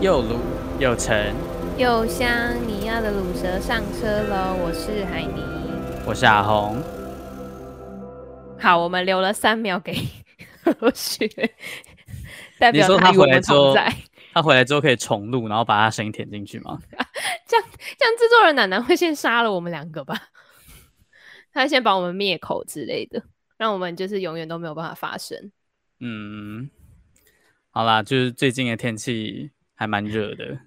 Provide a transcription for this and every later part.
又卤又沉又香，你要的卤蛇上车喽！我是海尼，我是阿红。好，我们留了三秒给何雪，代表他回来之后，在他回来之后可以重录，然后把他声音填进去吗？这样，这样制作人奶奶会先杀了我们两个吧？他先把我们灭口之类的，让我们就是永远都没有办法发声。嗯，好啦，就是最近的天气。还蛮热的，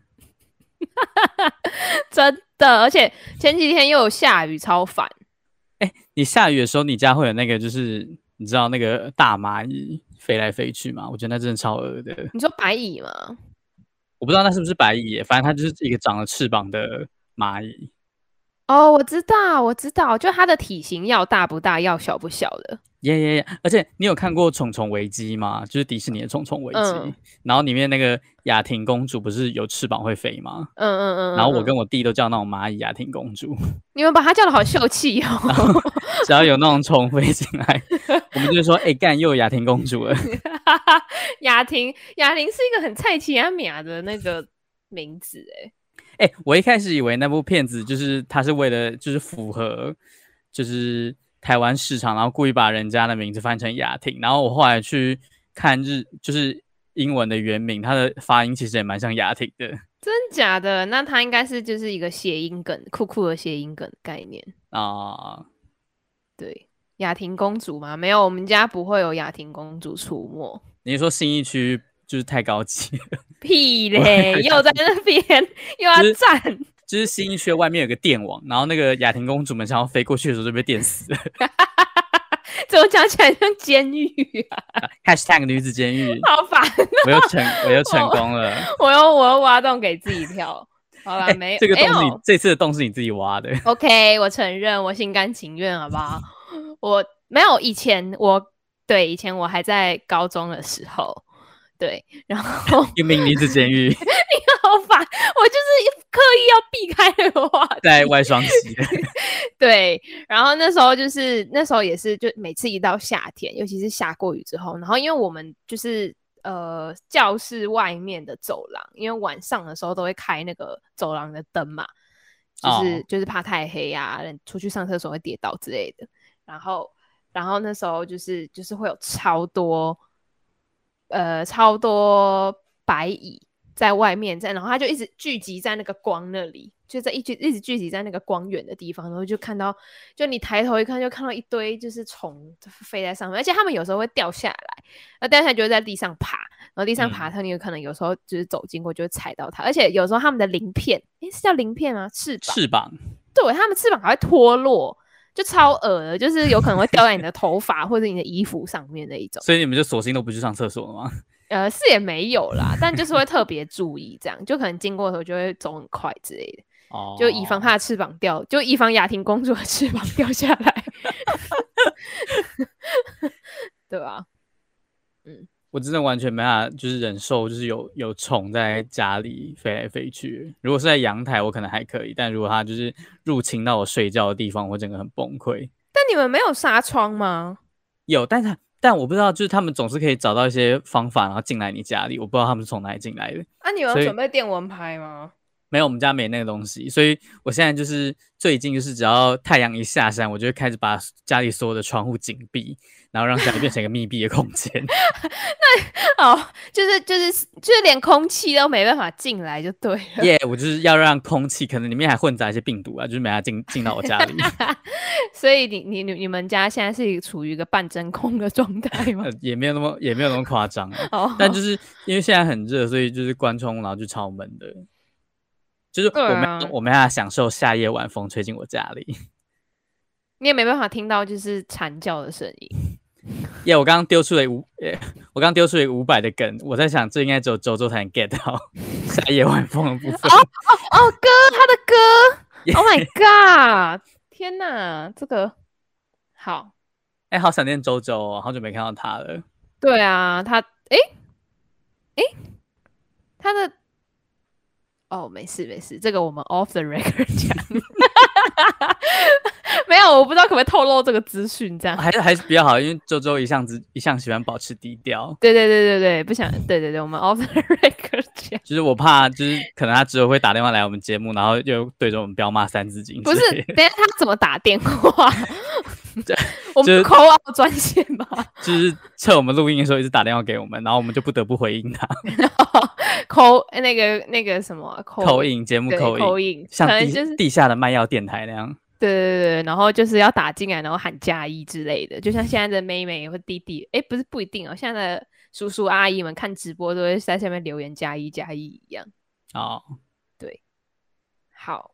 真的，而且前几天又有下雨，超烦。哎、欸，你下雨的时候，你家会有那个，就是你知道那个大蚂蚁飞来飞去吗？我觉得那真的超恶的。你说白蚁吗？我不知道那是不是白蚁，反正它就是一个长了翅膀的蚂蚁。哦，我知道，我知道，就它的体型要大不大，要小不小的。耶耶耶！而且你有看过《虫虫危机》吗？就是迪士尼的《虫虫危机》嗯，然后里面那个雅婷公主不是有翅膀会飞吗？嗯嗯嗯。然后我跟我弟都叫那种蚂蚁雅婷公主。你们把它叫的好秀气哦！只要有那种虫飞进来，我们就说：“哎、欸，干又有雅婷公主了。”雅婷，雅婷是一个很菜奇阿米亚的那个名字哎。哎、欸，我一开始以为那部片子就是它是为了就是符合就是。台湾市场，然后故意把人家的名字翻成雅婷，然后我后来去看日，就是英文的原名，它的发音其实也蛮像雅婷的。真假的？那它应该是就是一个谐音梗，酷酷的谐音梗概念啊。对，雅婷公主吗？没有，我们家不会有雅婷公主出没。你说新义区就是太高级了？屁嘞！又在那边又要站。就是就是新一区外面有个电网，然后那个雅婷公主们想要飞过去的时候就被电死了。怎么讲起来像监狱啊？#hashtag 女子监狱，好烦、喔！我又成，我又成功了。我又我又挖洞给自己跳。好了，没、有、这个洞是你这次的洞是你自己挖的。OK，我承认，我心甘情愿，好不好？我没有以前，我对以前我还在高中的时候。对，然后 一名女子监狱，你好烦，我就是刻意要避开那个话题，在外双溪。对，然后那时候就是那时候也是，就每次一到夏天，尤其是下过雨之后，然后因为我们就是呃教室外面的走廊，因为晚上的时候都会开那个走廊的灯嘛，就是、oh. 就是怕太黑啊，出去上厕所会跌倒之类的。然后然后那时候就是就是会有超多。呃，超多白蚁在外面在，然后它就一直聚集在那个光那里，就在一直一直聚集在那个光源的地方，然后就看到，就你抬头一看，就看到一堆就是虫飞在上面，而且它们有时候会掉下来，那掉下来就会在地上爬，然后地上爬，它你有可能有时候就是走经过就会踩到它，嗯、而且有时候它们的鳞片，诶，是叫鳞片吗？翅膀？翅膀？对，它们翅膀还会脱落。就超恶的，就是有可能会掉在你的头发或者你的衣服上面那一种。所以你们就索性都不去上厕所了吗？呃，是也没有啦，但就是会特别注意，这样就可能经过的时候就会走很快之类的。哦，就以防它的翅膀掉，就以防雅婷公主的翅膀掉下来 对吧？嗯。我真的完全没办法，就是忍受，就是有有虫在家里飞来飞去。如果是在阳台，我可能还可以；但如果它就是入侵到我睡觉的地方，我整个很崩溃。但你们没有纱窗吗？有，但是但我不知道，就是他们总是可以找到一些方法，然后进来你家里。我不知道他们是从哪里进来的。啊，你们有准备电蚊拍吗？没有，我们家没那个东西。所以我现在就是最近就是只要太阳一下山，我就会开始把家里所有的窗户紧闭。然后让家里变成一个密闭的空间，那哦，就是就是就是连空气都没办法进来就对了。耶、yeah，我就是要让空气，可能里面还混杂一些病毒啊，就是没法进进到我家里。所以你你你你们家现在是处于一个半真空的状态吗？也没有那么也没有那么夸张、啊哦，但就是因为现在很热，所以就是关窗，然后就超闷的。就是我们、啊、我没办法享受夏夜晚风吹进我家里。你也没办法听到就是惨叫的声音。耶、yeah！我刚刚丢出了五，耶！我刚丢出了五百的梗，我在想这应该只有周周才能 get 到 夏夜晚风的部分。哦哦哦，歌，他的歌，Oh my god！天哪，这个好，哎、欸，好想念周周哦，好久没看到他了。对啊，他，哎、欸，哎、欸，他的，哦，没事没事，这个我们 off the record 讲。没有，我不知道可不可以透露这个资讯，这样还是还是比较好，因为周周一向子一向喜欢保持低调。对对对对对，不想对对对，我们 off the record 讲。就是我怕，就是可能他之后会打电话来我们节目，然后又对着我们彪骂三字经。不是，等下他怎么打电话？对，我们 call 专线嘛，就是趁我们录音的时候一直打电话给我们，然后我们就不得不回应他。call 那个那个什么 call in 节目 call in，像地、就是、地下的卖药电台那样。对对对，然后就是要打进来，然后喊加一之类的，就像现在的妹妹或弟弟，哎，不是不一定哦，现在的叔叔阿姨们看直播都会在下面留言加一加一一样。哦，对，好，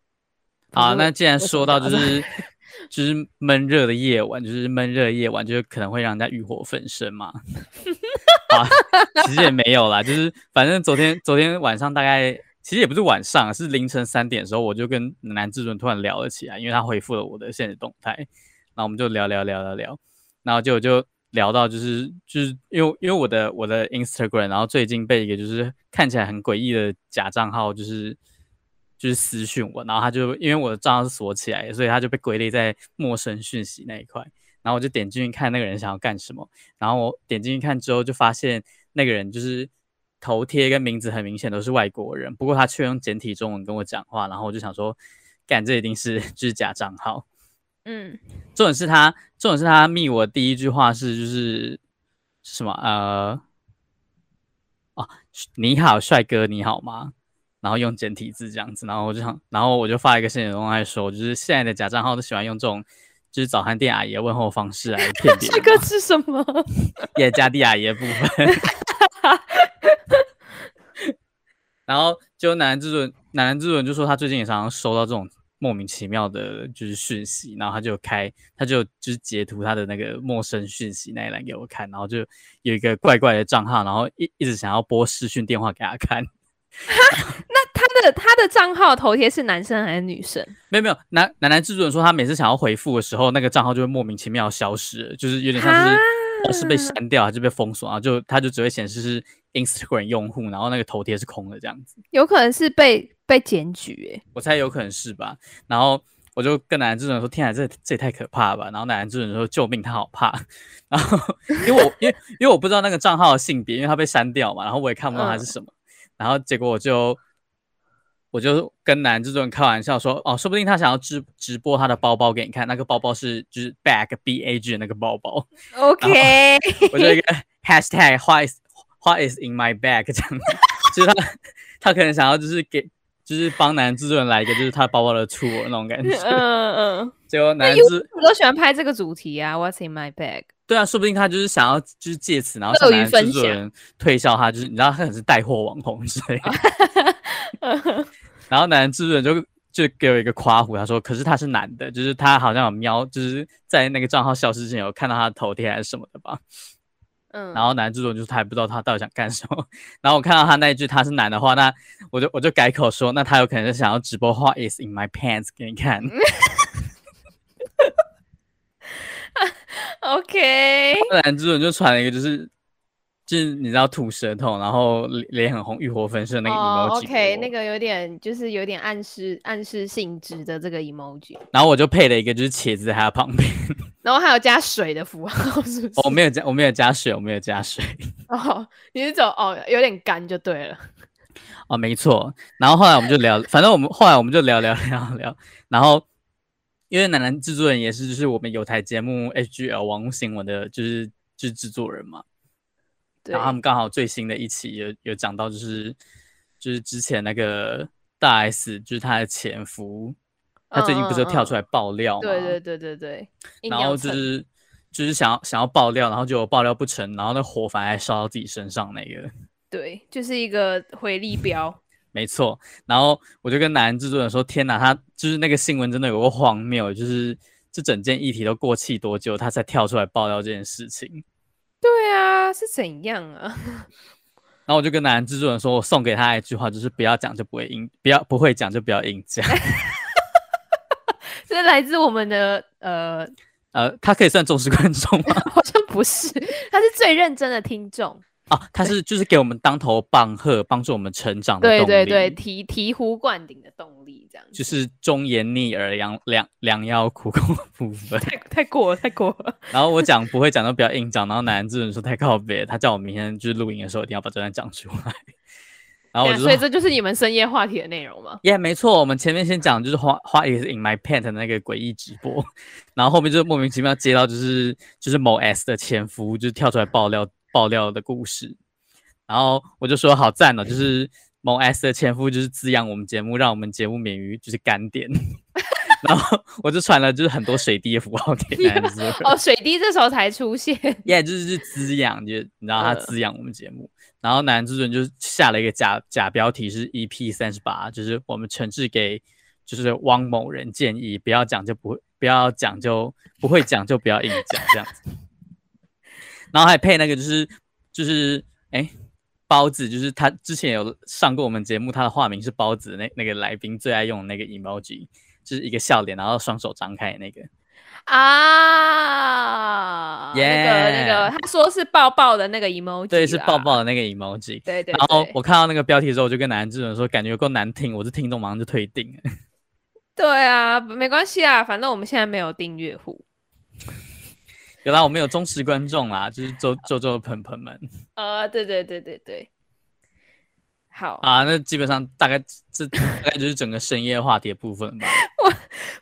好，那既然说到就是。就是闷热的夜晚，就是闷热的夜晚，就是可能会让人家欲火焚身嘛。啊，其实也没有啦，就是反正昨天昨天晚上大概其实也不是晚上，是凌晨三点的时候，我就跟男至尊突然聊了起来，因为他回复了我的现实动态，然后我们就聊聊聊聊聊，然后就就聊到就是就是因为因为我的我的 Instagram，然后最近被一个就是看起来很诡异的假账号就是。就是私讯我，然后他就因为我的账号是锁起来的，所以他就被归类在陌生讯息那一块。然后我就点进去看那个人想要干什么，然后我点进去看之后，就发现那个人就是头贴跟名字很明显都是外国人，不过他却用简体中文跟我讲话。然后我就想说，干，这一定是就是假账号。嗯，重点是他，重点是他密我第一句话是就是什么呃，哦，你好，帅哥，你好吗？然后用简体字这样子，然后我就想，然后我就发一个现实动态说，就是现在的假账号都喜欢用这种，就是早餐店阿姨的问候方式来骗别人。这个是什么？也加蒂阿姨的部分。然后就男人至尊，男人至尊就说他最近也常常收到这种莫名其妙的，就是讯息，然后他就开，他就就是截图他的那个陌生讯息那一栏给我看，然后就有一个怪怪的账号，然后一一直想要拨视讯电话给他看。的他的账号头贴是男生还是女生？没有没有，男男男制作人说他每次想要回复的时候，那个账号就会莫名其妙消失，就是有点像是是被删掉还是被封锁，然后就他就只会显示是 Instagram 用户，然后那个头贴是空的这样子。有可能是被被检举诶，我猜有可能是吧。然后我就跟男男制作人说：“天啊，这这也太可怕了吧！”然后男男制作人说：“救命，他好怕。”然后因为我因为因为我不知道那个账号的性别，因为他被删掉嘛，然后我也看不到他是什么。嗯然后结果我就我就跟男制作人开玩笑说，哦，说不定他想要直直播他的包包给你看，那个包包是就是 bag b a g 的那个包包。OK，我就一个 hashtag what is what is in my bag 这样子，就是他他可能想要就是给就是帮男制作人来一个就是他包包的 tour 那种感觉。嗯嗯。结果男至尊我都喜欢拍这个主题啊，What's in my bag？对啊，说不定他就是想要，就是借此，然后向男制作人推销他，就是你知道他可能是带货网红之类的。然后男制作人就就给我一个夸胡，他说：“可是他是男的，就是他好像有瞄，就是在那个账号消失之前有看到他的头贴还是什么的吧。”嗯。然后男制作人就是他还不知道他到底想干什么。然后我看到他那一句他是男的话，那我就我就改口说：“那他有可能是想要直播 What is in my pants 给你看。” OK，男制作人就传了一个，就是就是你知道吐舌头，然后脸很红、欲火焚身那个 emoji。Oh, OK，那个有点就是有点暗示暗示性质的这个 emoji。然后我就配了一个就是茄子在他旁边，然后还有加水的符号，是不是？我没有加，我没有加水，我没有加水。哦，oh, 你是走哦，有点干就对了。哦，没错。然后后来我们就聊，反正我们后来我们就聊聊聊聊，然后。因为男男制作人也是，就是我们有台节目 HGL 网络新闻的，就是就是制作人嘛。对。然后他们刚好最新的一期有有讲到，就是就是之前那个大 S，就是她的前夫，他最近不是跳出来爆料嘛？对对对对对。然后就是就是想要想要爆料，然后就爆料不成，然后那火反而烧到自己身上那个。对，就是一个回力标。没错，然后我就跟男制作人说：“天哪，他就是那个新闻真的有个荒谬，就是这整件议题都过气多久，他才跳出来爆料这件事情？”对啊，是怎样啊？然后我就跟男制作人说：“我送给他一句话，就是不要讲就不会硬，不要不会讲就不要硬讲。”这是来自我们的呃呃，他可以算忠实观众吗？好像不是，他是最认真的听众。啊，他是就是给我们当头棒喝，帮助我们成长的动力。对对对，醍醍醐灌顶的动力，这样就是忠言逆耳，良良良药苦口的部分。太太过了，太过了。然后我讲不会讲都比较硬讲，然后男人之人说太靠北，他叫我明天就是录影的时候一定要把这段讲出来。然后我所以这就是你们深夜话题的内容吗？耶，yeah, 没错，我们前面先讲就是花花也是 in my pant 的那个诡异直播，然后后面就莫名其妙接到就是就是某 S 的前夫就是跳出来爆料。爆料的故事，然后我就说好赞哦，就是某 S 的前夫就是滋养我们节目，让我们节目免于就是干点，然后我就传了就是很多水滴的符号给男主人哦，水滴这时候才出现，耶，yeah, 就是是滋养，就你知道他滋养我们节目，呃、然后男主人就下了一个假假标题是 EP 三十八，就是我们诚挚给就是汪某人建议，不要讲就不会，不要讲就不会讲就不要硬讲这样子。然后还配那个就是就是哎包子，就是他之前有上过我们节目，他的化名是包子那那个来宾最爱用的那个 emoji，就是一个笑脸，然后双手张开的那个啊，Yeah. 那个那个他说是抱抱的那个 emoji，对，是抱抱的那个 emoji，对，对对。然后我看到那个标题的时候，我就跟男人智人说，感觉有够难听，我是听众马上就退订。对啊，没关系啊，反正我们现在没有订阅户。原来我们有忠实观众啦，就是周周周的朋朋们。呃，对对对对对，好啊，那基本上大概这大概就是整个深夜话题的部分吧。我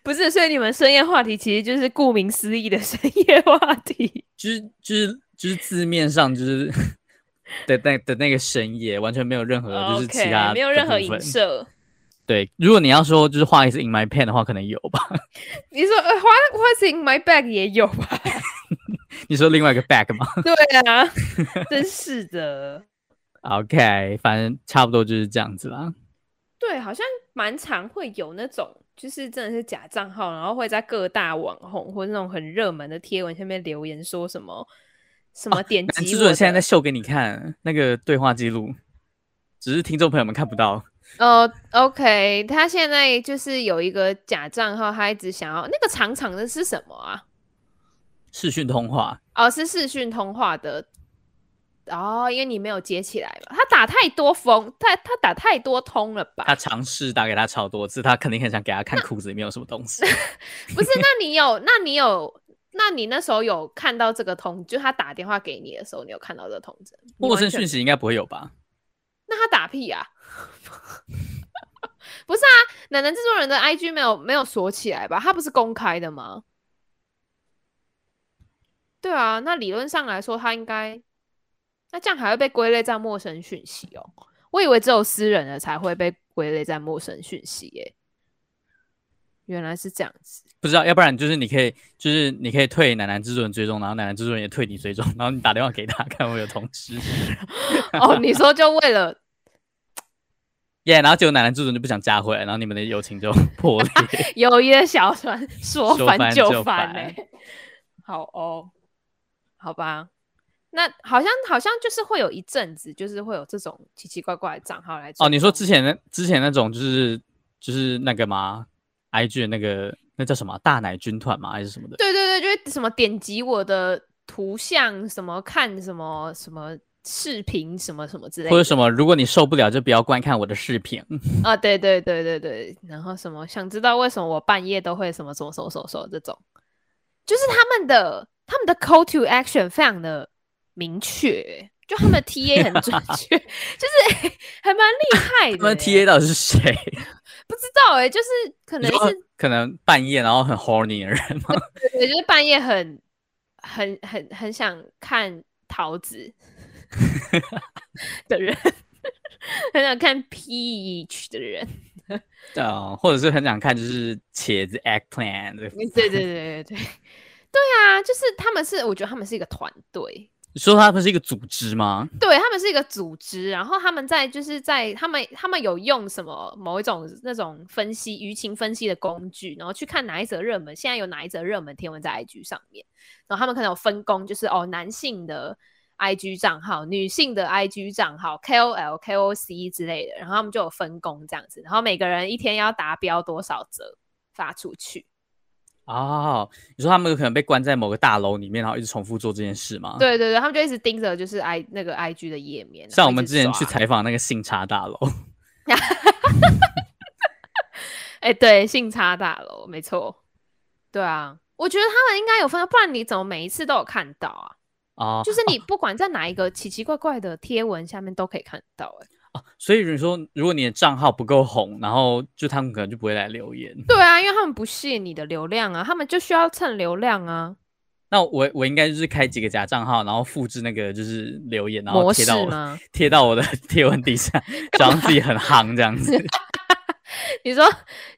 不是，所以你们深夜话题其实就是顾名思义的深夜话题，就是就是就是字面上就是 的那的那个深夜，完全没有任何就是其他 okay, 没有任何影射。对，如果你要说就是花 is in my pen 的话，可能有吧。你说花花 in my bag 也有吧？你说另外一个 bag 吗？对啊，真是的。OK，反正差不多就是这样子啦。对，好像蛮常会有那种，就是真的是假账号，然后会在各大网红或者那种很热门的贴文下面留言说什么什么点击。制作人现在在秀给你看那个对话记录，只是听众朋友们看不到。哦、uh,，OK，他现在就是有一个假账号，他一直想要那个长长的是什么啊？视讯通话哦，是视讯通话的哦，因为你没有接起来嘛，他打太多封，他他打太多通了吧？他尝试打给他超多次，他肯定很想给他看裤子里面有什么东西。不是，那你有，那你有，那你那时候有看到这个通，就他打电话给你的时候，你有看到这个通知？陌生讯息应该不会有吧？那他打屁啊？不是啊，奶奶制作人的 IG 没有没有锁起来吧？他不是公开的吗？对啊，那理论上来说，他应该那这样还会被归类在陌生讯息哦。我以为只有私人的才会被归类在陌生讯息耶，原来是这样子。不知道，要不然就是你可以，就是你可以退男男制作人追踪，然后男男制作人也退你追踪，然后你打电话给他，看会有通知。哦，你说就为了。耶，yeah, 然后结果奶奶制作就不想加回来，然后你们的友情就 破裂。友谊的小船说翻就翻哎、欸，好哦，好吧，那好像好像就是会有一阵子，就是会有这种奇奇怪怪的账号来。哦，你说之前那之前那种就是就是那个吗？IG 的那个那叫什么大奶军团吗？还是什么的？对对对，就是什么点击我的图像，什么看什么什么。视频什么什么之类的，或者什么，如果你受不了，就不要观看我的视频 啊！对对对对对，然后什么，想知道为什么我半夜都会什么什么什么什么什么这种，就是他们的他们的 call to action 非常的明确，就他们的 TA 很准确，就是、欸、还蛮厉害的。他们 TA 到底是谁？不知道哎、欸，就是可能是可能半夜然后很 horny 的人吗？对，对，就是半夜很很很很想看桃子。的人很想看 peach 的人，对啊，或者是很想看就是茄子 eggplant。对对对对对对，对啊，就是他们是，我觉得他们是一个团队。你说他们是一个组织吗？对，他们是一个组织，然后他们在就是在他们他们有用什么某一种那种分析舆情分析的工具，然后去看哪一则热门，现在有哪一则热门贴文在 IG 上面，然后他们可能有分工，就是哦男性的。IG 账号，女性的 IG 账号，KOL、KOC 之类的，然后他们就有分工这样子，然后每个人一天要达标多少则发出去。哦，你说他们有可能被关在某个大楼里面，然后一直重复做这件事吗？对对对，他们就一直盯着就是 i 那个 IG 的页面。像我们之前去采访那个信差大楼。哎，对，信差大楼没错。对啊，我觉得他们应该有分，不然你怎么每一次都有看到啊？哦，就是你不管在哪一个奇奇怪怪的贴文下面都可以看到，哎。哦，所以你说，如果你的账号不够红，然后就他们可能就不会来留言。对啊，因为他们不屑你的流量啊，他们就需要蹭流量啊。那我我应该就是开几个假账号，然后复制那个就是留言，然后贴到我贴到我的 贴文底下，假装自己很夯这样子。你说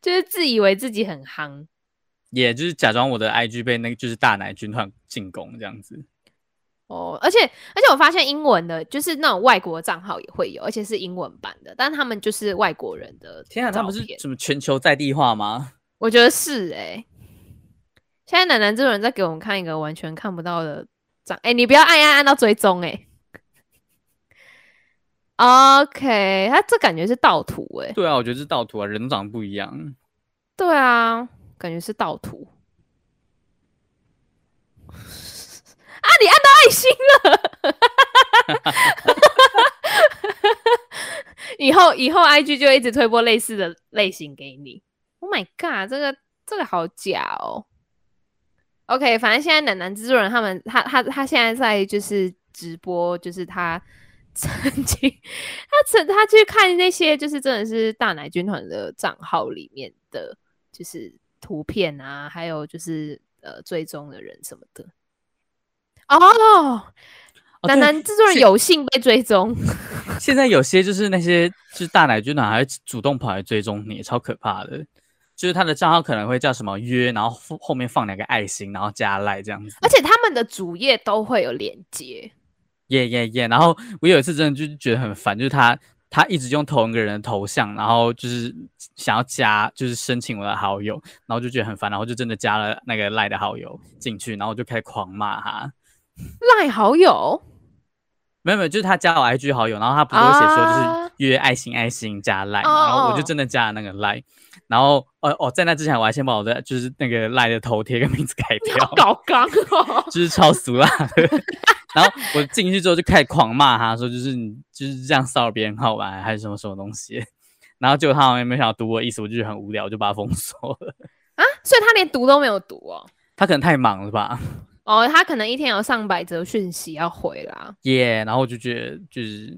就是自以为自己很夯，也、yeah, 就是假装我的 IG 被那个就是大奶军团进攻这样子。哦，而且而且我发现英文的，就是那种外国账号也会有，而且是英文版的，但他们就是外国人的。天啊，他们是什么全球在地化吗？我觉得是哎、欸。现在奶奶这种人在给我们看一个完全看不到的账，哎、欸，你不要按按按到追踪哎、欸。OK，他这感觉是盗图哎、欸。对啊，我觉得是盗图啊，人长得不一样。对啊，感觉是盗图。你按到爱心了，以后以后 IG 就一直推播类似的类型给你。Oh my god，这个这个好假哦。OK，反正现在男男制作人他们，他他他现在在就是直播，就是他曾经 他曾他去看那些就是真的是大奶军团的账号里面的，就是图片啊，还有就是呃追踪的人什么的。哦，楠楠制作人有幸被追踪。现在有些就是那些就是大奶军团还会主动跑来追踪你，超可怕的。就是他的账号可能会叫什么约，然后后面放两个爱心，然后加赖这样子。而且他们的主页都会有连接。耶耶耶！然后我有一次真的就觉得很烦，就是他他一直用同一个人的头像，然后就是想要加，就是申请我的好友，然后就觉得很烦，然后就真的加了那个赖的好友进去，然后我就开始狂骂他。赖好友？没有没有，就是他加我 IG 好友，然后他不是会写说就是约爱心爱心加赖，然后我就真的加了那个赖，然后哦哦，在那之前我还先把我的就是那个赖的头贴跟名字改掉，搞刚哦，就是超俗啦。然后我进去之后就开始狂骂他，说就是你就是这样骚扰别人好玩还是什么什么东西，然后结果他好像也没想到读我的意思，我就觉得很无聊，我就把他封锁了。啊，所以他连读都没有读哦？他可能太忙了吧。哦，他可能一天有上百则讯息要回啦。耶，yeah, 然后我就觉得就是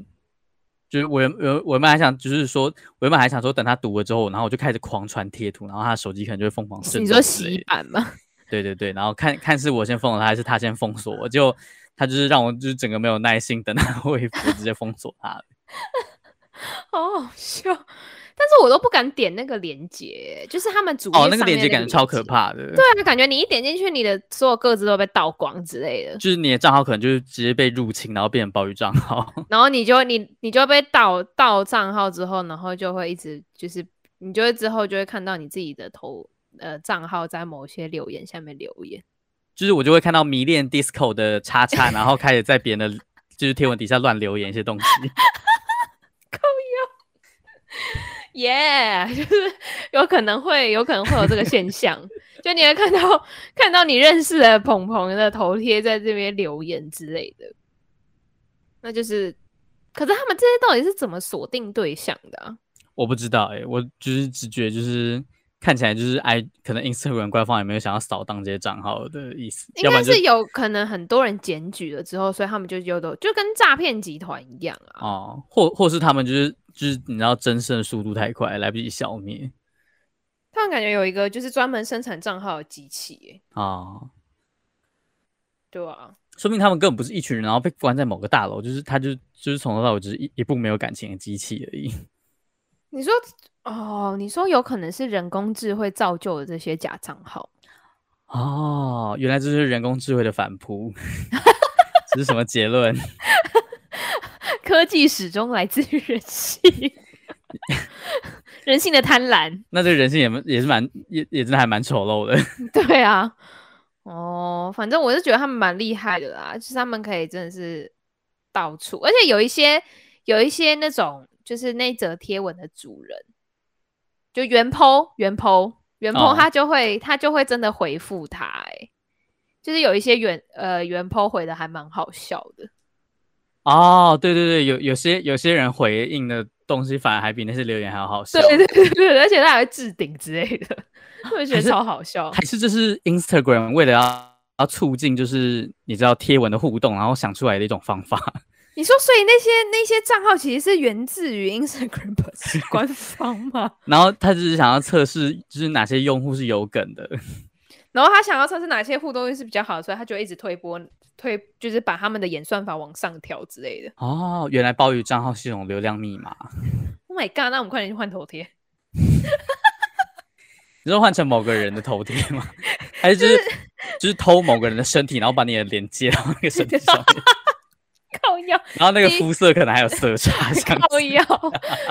就是我原我我原本还想就是说，我原本还想说等他读了之后，然后我就开始狂传贴图，然后他的手机可能就会疯狂。你说洗版吗？对对对，然后看看是我先封锁他，还是他先封锁我，就他就是让我就是整个没有耐心等他 回复，直接封锁他了。好好笑。但是我都不敢点那个链接，就是他们主页哦，那个链接感觉超可怕的。对啊，感觉你一点进去，你的所有个资都被盗光之类的。就是你的账号可能就是直接被入侵，然后变成暴雨账号。然后你就你你就被盗盗账号之后，然后就会一直就是你就会之后就会看到你自己的头呃账号在某些留言下面留言。就是我就会看到迷恋 disco 的叉叉，然后开始在别人的 就是贴文底下乱留言一些东西。耶，yeah, 就是有可能会有可能会有这个现象，就你会看到看到你认识的朋朋的头贴在这边留言之类的，那就是，可是他们这些到底是怎么锁定对象的啊？我不知道哎、欸，我就是直觉就是看起来就是 I 可能 Instagram 官方也没有想要扫荡这些账号的意思，应该是有可能很多人检举了之后，所以他们就有的就跟诈骗集团一样啊，哦，或或是他们就是。就是你知道，增生的速度太快，来不及消灭。他们感觉有一个就是专门生产账号的机器，哎，啊，对啊，说明他们根本不是一群人，然后被关在某个大楼，就是他就就是从头到尾只是一一部没有感情的机器而已。你说哦，你说有可能是人工智慧造就的这些假账号？哦，原来这是人工智慧的反扑，这是什么结论？科技始终来自于人性，人性的贪婪。那这个人性也也是蛮也也真的还蛮丑陋的。对啊，哦，反正我是觉得他们蛮厉害的啦，就是他们可以真的是到处，而且有一些有一些那种就是那则贴文的主人，就原 po 原 po 原 po 他就会、哦、他就会真的回复他、欸，哎，就是有一些原呃原 po 回的还蛮好笑的。哦，对对对，有有些有些人回应的东西反而还比那些留言还要好笑。对对对对，而且他还会置顶之类的，我觉得超好笑。还是这是 Instagram 为了要要促进就是你知道贴文的互动，然后想出来的一种方法。你说，所以那些那些账号其实是源自于 Instagram 官方吗？然后他只是想要测试，就是哪些用户是有梗的。然后他想要测试哪些互动性是比较好的，所以他就一直推波推，就是把他们的演算法往上调之类的。哦，原来鲍鱼账号是一种流量密码。Oh my god！那我们快点去换头贴。你说换成某个人的头贴吗？还是就是、就是、就是偷某个人的身体，然后把你的脸接到那个身体上面？靠腰，然后那个肤色可能还有色差，靠腰，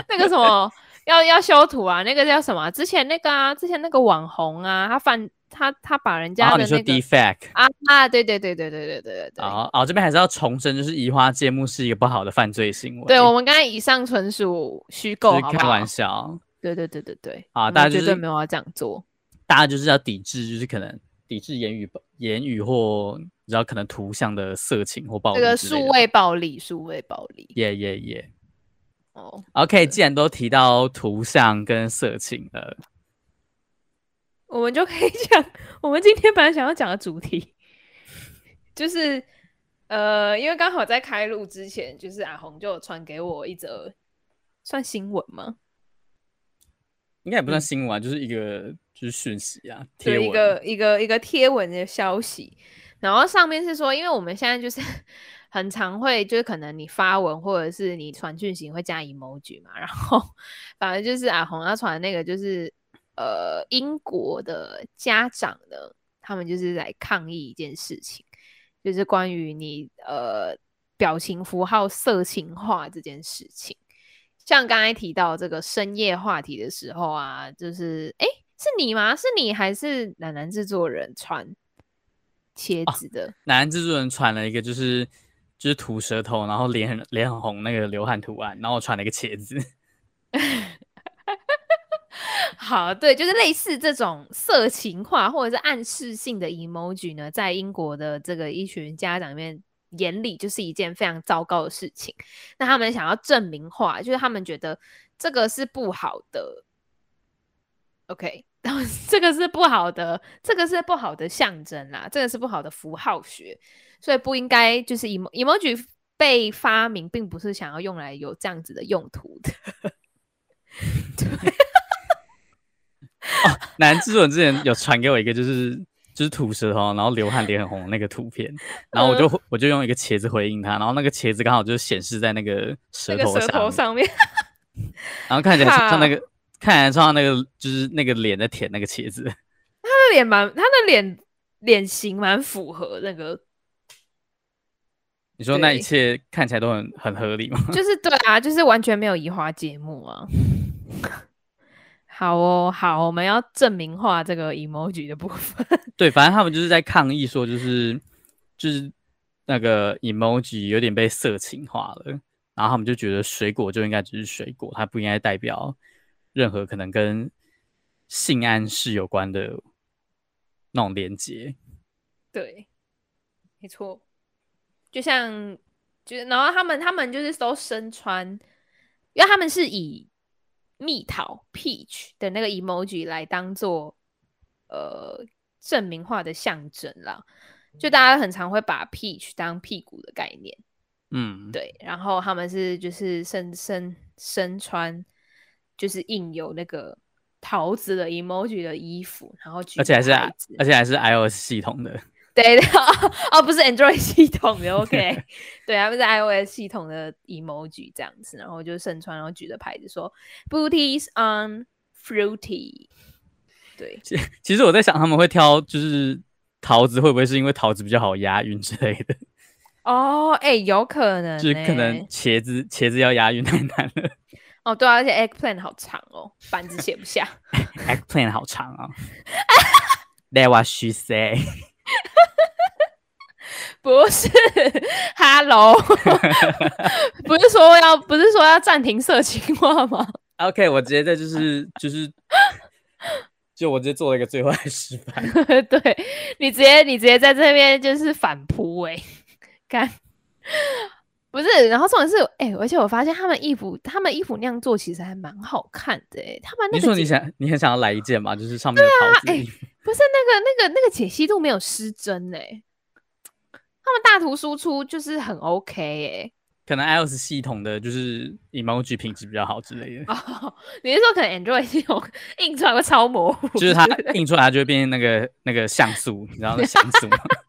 那个什么要要修图啊？那个叫什么？之前那个啊，之前那个网红啊，他犯他他把人家的那个、你说 defect 啊啊，对对对对对对对对对。哦哦，这边还是要重申，就是移花接木是一个不好的犯罪行为。对，我们刚才以上纯属虚构？开玩笑。对对对对对。啊，大家绝对没有要这样做。大家就是要抵制，就是可能抵制言语言语或。然后可能图像的色情或暴力，这个数位暴力，数位暴力，耶耶耶！哦，OK，既然都提到图像跟色情了，我们就可以讲我们今天本来想要讲的主题，就是呃，因为刚好在开录之前，就是阿红就传给我一则算新闻吗？应该也不算新闻，啊，嗯，就是一个就是讯息啊，贴文，一个一个一个贴文的消息。然后上面是说，因为我们现在就是很常会，就是可能你发文或者是你传讯息会加 emoji 嘛，然后反正就是阿红要传的那个就是呃英国的家长呢，他们就是来抗议一件事情，就是关于你呃表情符号色情化这件事情。像刚才提到这个深夜话题的时候啊，就是哎，是你吗？是你还是男男制作人传？茄子的，男制作人传了一个，就是就是吐舌头，然后脸很脸很红那个流汗图案，然后我传了一个茄子。好，对，就是类似这种色情化或者是暗示性的 emoji 呢，在英国的这个一群家长里面眼里，就是一件非常糟糕的事情。那他们想要证明化，就是他们觉得这个是不好的。OK。这个是不好的，这个是不好的象征啦，这个是不好的符号学，所以不应该就是 emo emoji 被发明，并不是想要用来有这样子的用途的。对，哦，男制作人之前有传给我一个，就是就是吐舌头，然后流汗脸很红那个图片，然后我就、嗯、我就用一个茄子回应他，然后那个茄子刚好就显示在那个舌头舌头上面，然后看起来像那个。看起来像那个就是那个脸在舔那个茄子，他的脸蛮，他的脸脸型蛮符合那个。你说那一切看起来都很很合理吗？就是对啊，就是完全没有移花接木啊。好哦，好，我们要证明化这个 emoji 的部分。对，反正他们就是在抗议说，就是就是那个 emoji 有点被色情化了，然后他们就觉得水果就应该只是水果，它不应该代表。任何可能跟性暗示有关的那种连接，对，没错，就像，就然后他们他们就是都身穿，因为他们是以蜜桃 peach 的那个 emoji 来当做呃证明化的象征啦，就大家很常会把 peach 当屁股的概念，嗯，对，然后他们是就是身身身穿。就是印有那个桃子的 emoji 的衣服，然后而且还是而且还是 iOS 系统的，对的 哦，不是 Android 系统的，OK，对啊，不是 iOS 系统的 emoji 这样子，然后就盛川，然后举着牌子说 Booties on fruity，对，其其实我在想他们会挑就是桃子会不会是因为桃子比较好押韵之类的？哦，哎，有可能，就是可能茄子茄子要押韵太难了。哦，对啊，而且 eggplant 好长哦，板子写不下。eggplant 好长啊、哦。That what she say？不是，Hello，不是说要，不是说要暂停色情化吗？OK，我直接在就是就是就我直接做了一个最坏示范。对你直接你直接在这边就是反扑哎、欸，看不是，然后重点是哎、欸，而且我发现他们衣服，他们衣服那样做其实还蛮好看的哎、欸。他们那个你说你想你很想要来一件嘛？就是上面的桃子衣服。啊，哎，不是那个那个那个解析度没有失真哎、欸。他们大图输出就是很 OK 哎、欸。可能 iOS 系统的就是 emoji 品质比较好之类的。哦，你是说可能 Android 系统印出来会超模糊？就是它印出来它就会变成那个那个像素，你知道那像素吗？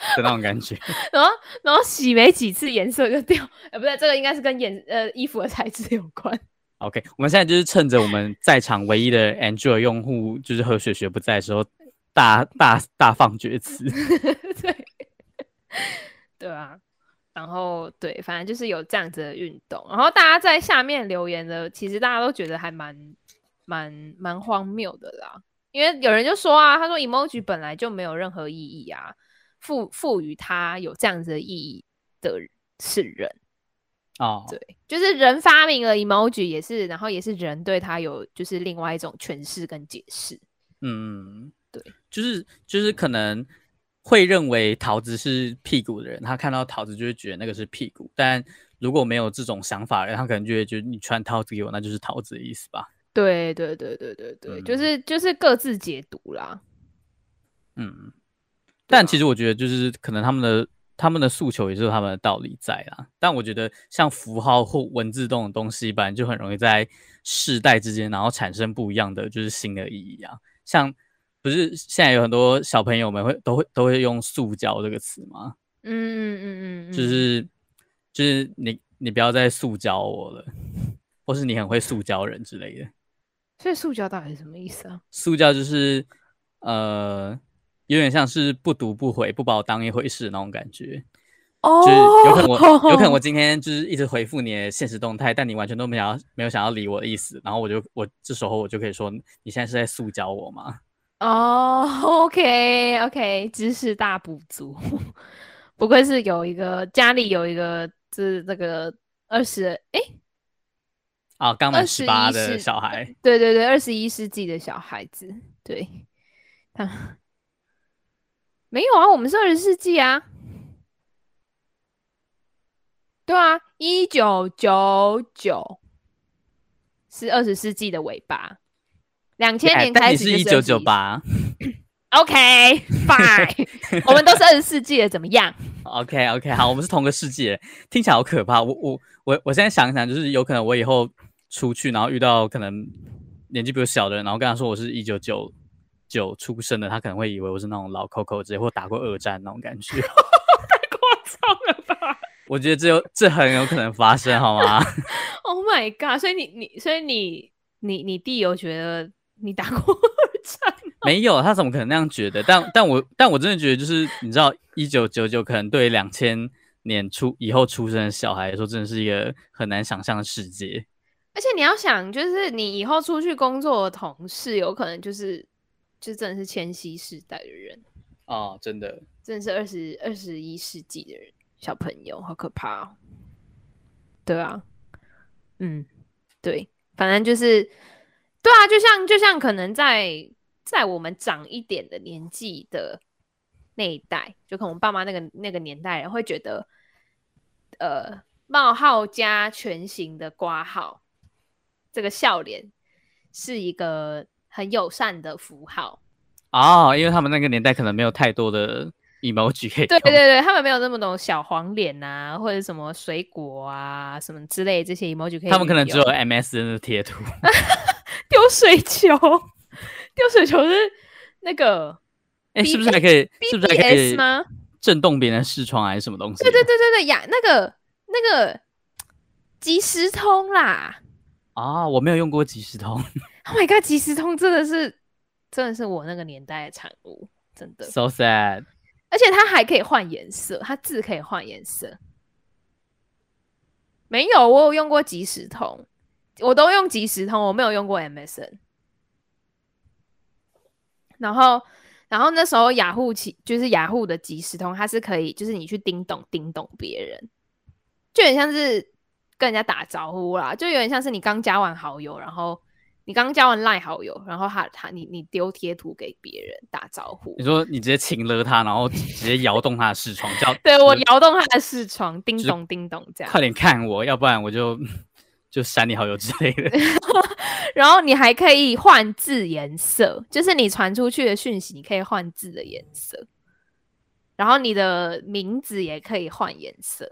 的那种感觉。然后然后洗没几次颜色就掉。哎、欸，不对，这个应该是跟颜呃衣服的材质有关。OK，我们现在就是趁着我们在场唯一的 Android 用户就是何雪雪不在的时候，大大大放厥词。对，对啊。然后对，反正就是有这样子的运动。然后大家在下面留言的，其实大家都觉得还蛮蛮蛮荒谬的啦。因为有人就说啊，他说 emoji 本来就没有任何意义啊，赋赋予它有这样子的意义的是人哦，对，就是人发明了 emoji 也是，然后也是人对他有就是另外一种诠释跟解释。嗯，对，就是就是可能。会认为桃子是屁股的人，他看到桃子就会觉得那个是屁股。但如果没有这种想法的人，他可能就会觉得你穿桃子给我，那就是桃子的意思吧？对对对对对对，嗯、就是就是各自解读啦。嗯，但其实我觉得就是可能他们的他们的诉求也是有他们的道理在啦。但我觉得像符号或文字这种东西，本来就很容易在世代之间，然后产生不一样的就是新的意义啊，像。不是现在有很多小朋友们会都会都会用“塑胶”这个词吗？嗯嗯嗯嗯，就是就是你你不要再塑胶我了，或是你很会塑胶人之类的。所以“塑胶”到底是什么意思啊？“塑胶”就是呃，有点像是不读不回，不把我当一回事那种感觉。哦，就是有可能我有可能我 今天就是一直回复你的现实动态，但你完全都没有没有想要理我的意思，然后我就我这时候我就可以说，你现在是在塑胶我吗？哦、oh,，OK OK，知识大补足，不愧是有一个家里有一个就是这个二十哎，啊，刚满十八的小孩，对对对，二十一世纪的小孩子，对，他 没有啊，我们是二十世纪啊，对啊，一九九九是二十世纪的尾巴。两千年开始是，一九九八。OK，Fine，我们都是二十世纪的，怎么样？OK，OK，、okay, okay, 好，我们是同个世纪，听起来好可怕。我我我我现在想一想，就是有可能我以后出去，然后遇到可能年纪比我小的人，然后跟他说我是一九九九出生的，他可能会以为我是那种老 Coco，直接或打过二战那种感觉。太夸张了吧？我觉得这有这很有可能发生，好吗？Oh my god！所以你你所以你你你弟有觉得？你打过二战？没有，他怎么可能那样觉得？但但我但我真的觉得，就是你知道，一九九九可能对两千年出以后出生的小孩来说，真的是一个很难想象的世界。而且你要想，就是你以后出去工作的同事，有可能就是就真的是千禧世代的人啊，真的，真的是二十二十一世纪的人，小朋友好可怕哦。对啊，嗯，对，反正就是。对啊，就像就像可能在在我们长一点的年纪的那一代，就可能我爸妈那个那个年代人会觉得，呃，冒号加全形的挂号，这个笑脸是一个很友善的符号哦，因为他们那个年代可能没有太多的 emoji 可以。对对对，他们没有那么多小黄脸啊，或者什么水果啊什么之类这些 emoji 可以。他们可能只有 MSN 的贴图。丢水球，丢水球是那个，哎、欸，是不是还可以是不是还可以吗？震动别人视窗还是什么东西？对对对对对呀，那个那个即时通啦。啊，我没有用过即时通。Oh my god，即时通真的是真的是我那个年代的产物，真的。So sad。而且它还可以换颜色，它字可以换颜色。没有，我有用过即时通。我都用即时通，我没有用过 MSN。然后，然后那时候雅虎起就是雅虎的即时通，它是可以，就是你去叮咚叮咚别人，就很像是跟人家打招呼啦，就有点像是你刚加完好友，然后你刚加完 LINE 好友，然后他他你你丢贴图给别人打招呼。你说你直接请了他，然后直接摇动他的视窗，叫 对我摇动他的视窗，叮咚叮咚这样。快点看我，要不然我就就删你好友之类的。然后你还可以换字颜色，就是你传出去的讯息，你可以换字的颜色。然后你的名字也可以换颜色。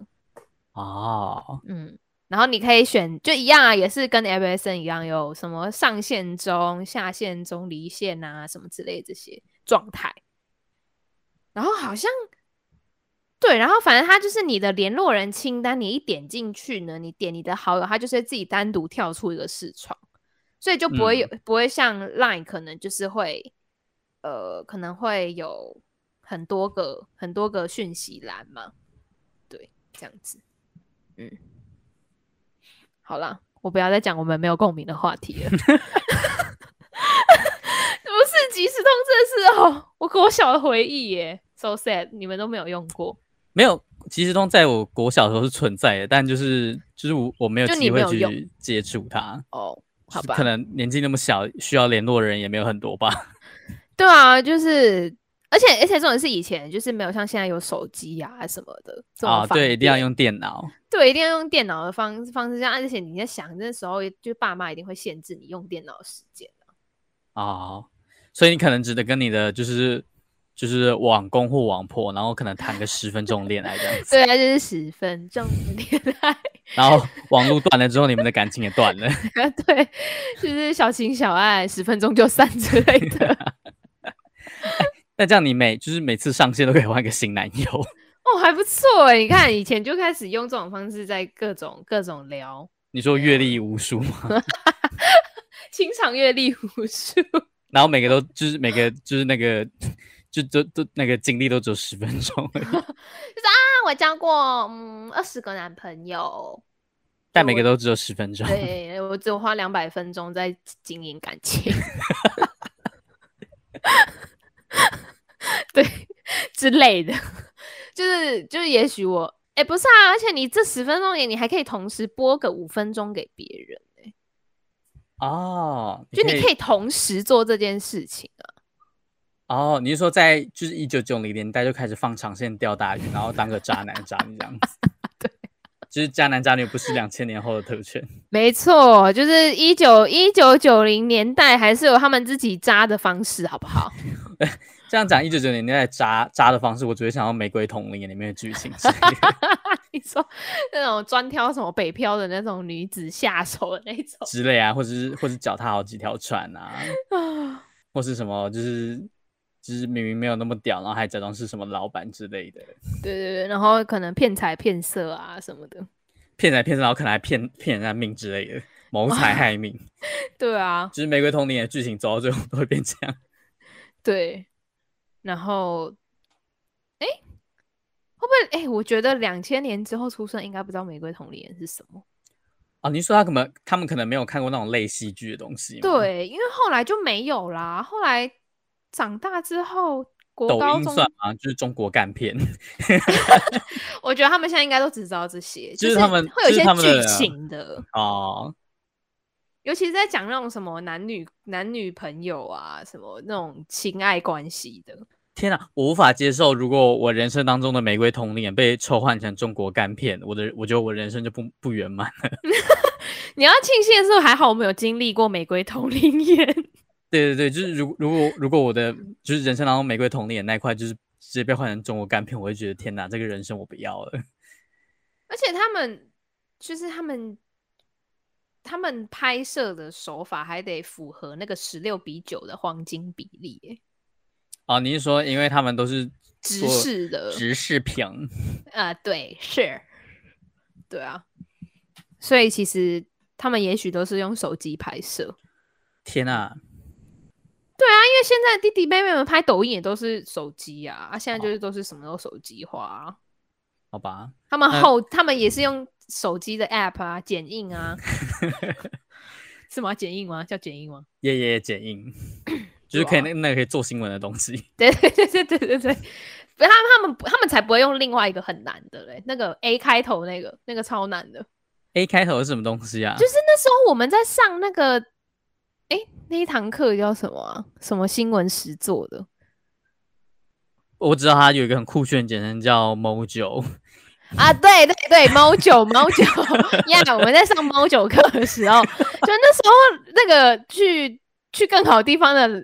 哦，嗯。然后你可以选，就一样啊，也是跟 MSN 一样，有什么上线中、下线中、离线啊，什么之类的这些状态。然后好像对，然后反正它就是你的联络人清单，你一点进去呢，你点你的好友，它就是自己单独跳出一个视窗，所以就不会有、嗯、不会像 Line 可能就是会呃可能会有很多个很多个讯息栏嘛，对，这样子，嗯。好了，我不要再讲我们没有共鸣的话题了。不是即时通，这是哦，我国小的回忆耶，so sad，你们都没有用过。没有，即时通在我国小的时候是存在的，但就是就是我我没有机会去接触它。哦，好吧，可能年纪那么小，需要联络的人也没有很多吧。对啊，就是。而且而且这种是以前就是没有像现在有手机呀、啊、什么的啊，对，一定要用电脑，对，一定要用电脑的方方式。像而且你在想那时候，就爸妈一定会限制你用电脑的时间啊、哦，所以你可能只能跟你的就是就是网公或网婆，然后可能谈个十分钟恋爱这样子。对啊，就是十分钟恋爱。然后网络断了之后，你们的感情也断了。对，就是小情小爱，十分钟就散之类的。那这样你每就是每次上线都可以换个新男友 哦，还不错哎！你看以前就开始用这种方式在各种各种聊。你说阅历无数吗？情场阅历无数，然后每个都就是每个就是那个就都都那个经历都只有十分钟，就是啊，我交过嗯二十个男朋友，但每个都只有十分钟。对，我只有花两百分钟在经营感情。对之类的，就是就是，也许我哎、欸，不是啊，而且你这十分钟里，你还可以同时播个五分钟给别人哎。哦，就你可以同时做这件事情啊。哦，你是说在就是一九九零年代就开始放长线钓大鱼，然后当个渣男渣女这样子？对，就是渣男渣女不是两千年后的特权。没错，就是一九一九九零年代还是有他们自己渣的方式，好不好？这样讲一九九零年代渣渣的方式，我只会想到《玫瑰童林》里面的剧情。你说那种专挑什么北漂的那种女子下手的那种之类啊，或者是或者脚踏好几条船啊，或是什么就是就是明明没有那么屌，然后还假装是什么老板之类的。对对对，然后可能骗财骗色啊什么的，骗财骗色，然后可能还骗骗人家命之类的，谋财害命。对啊，就是《玫瑰童林》的剧情走到最后都会变这样。对。然后，哎，会不会？哎，我觉得两千年之后出生，应该不知道《玫瑰童林》是什么。哦，你说他可能他们可能没有看过那种类戏剧的东西。对，因为后来就没有啦。后来长大之后，国高中抖音算吗？就是中国干片。我觉得他们现在应该都只知道这些，就是他们会有一些剧情的，的哦。尤其是在讲那种什么男女男女朋友啊，什么那种情爱关系的。天啊，我无法接受！如果我人生当中的玫瑰童年被抽换成中国干片，我的我觉得我人生就不不圆满了。你要庆幸的是，还好我没有经历过玫瑰童林演。对对对，就是如如果如果我的就是人生当中玫瑰童林那块就是直接被换成中国干片，我会觉得天哪，这个人生我不要了。而且他们就是他们。他们拍摄的手法还得符合那个十六比九的黄金比例，欸，哦，你是说，因为他们都是直视的直视屏？啊，对，是，对啊，所以其实他们也许都是用手机拍摄。天啊！对啊，因为现在弟弟妹妹们拍抖音也都是手机啊，啊，现在就是都是什么都手机化，啊，好吧？他们后，他们也是用。手机的 app 啊，剪映啊，是吗？剪映吗？叫剪映吗？耶耶，剪映，就是可以那那个可以做新闻的东西。对对对对对对对，他们他们他们才不会用另外一个很难的嘞，那个 A 开头那个那个超难的。A 开头是什么东西啊？就是那时候我们在上那个哎、欸，那一堂课叫什么啊？什么新闻实作的？我知道他有一个很酷炫简称叫 Mojo 啊，对对对，Mojo Mojo 呀！我们在上 Mojo 课的时候，就那时候那个去去更好地方的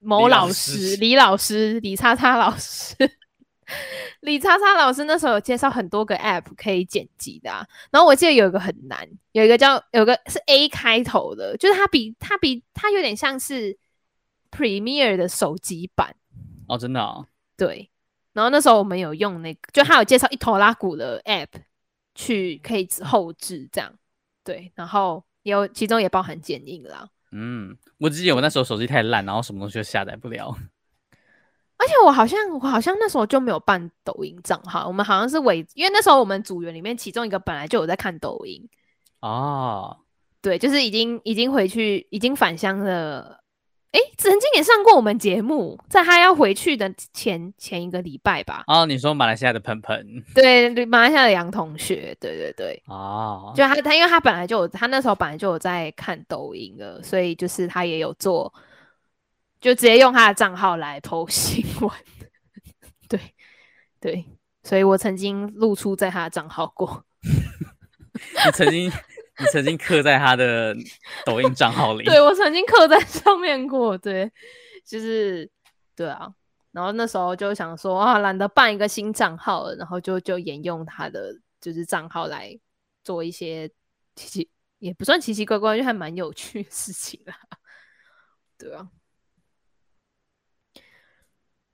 某老师李老师李叉叉老师 李叉叉老师那时候有介绍很多个 App 可以剪辑的，啊，然后我记得有一个很难，有一个叫有个是 A 开头的，就是它比它比它有点像是 Premiere 的手机版哦，真的啊。对，然后那时候我们有用那个，就他有介绍一头拉鼓的 app 去可以后置这样，对，然后也有其中也包含剪映啦。嗯，我记得我那时候手机太烂，然后什么东西都下载不了。而且我好像我好像那时候就没有办抖音账号，我们好像是伪，因为那时候我们组员里面其中一个本来就有在看抖音。哦，对，就是已经已经回去已经返乡了。哎，曾经也上过我们节目，在他要回去的前前一个礼拜吧。哦，你说马来西亚的喷喷？对对，马来西亚的杨同学，对对对。哦，就他他，因为他本来就有，他那时候本来就有在看抖音了，所以就是他也有做，就直接用他的账号来 po 新闻。对对，所以我曾经露出在他的账号过。你曾经。你曾经刻在他的抖音账号里，对，我曾经刻在上面过，对，就是对啊，然后那时候就想说啊，懒得办一个新账号了，然后就就沿用他的就是账号来做一些奇奇也不算奇奇怪怪，就还蛮有趣的事情啦，对啊，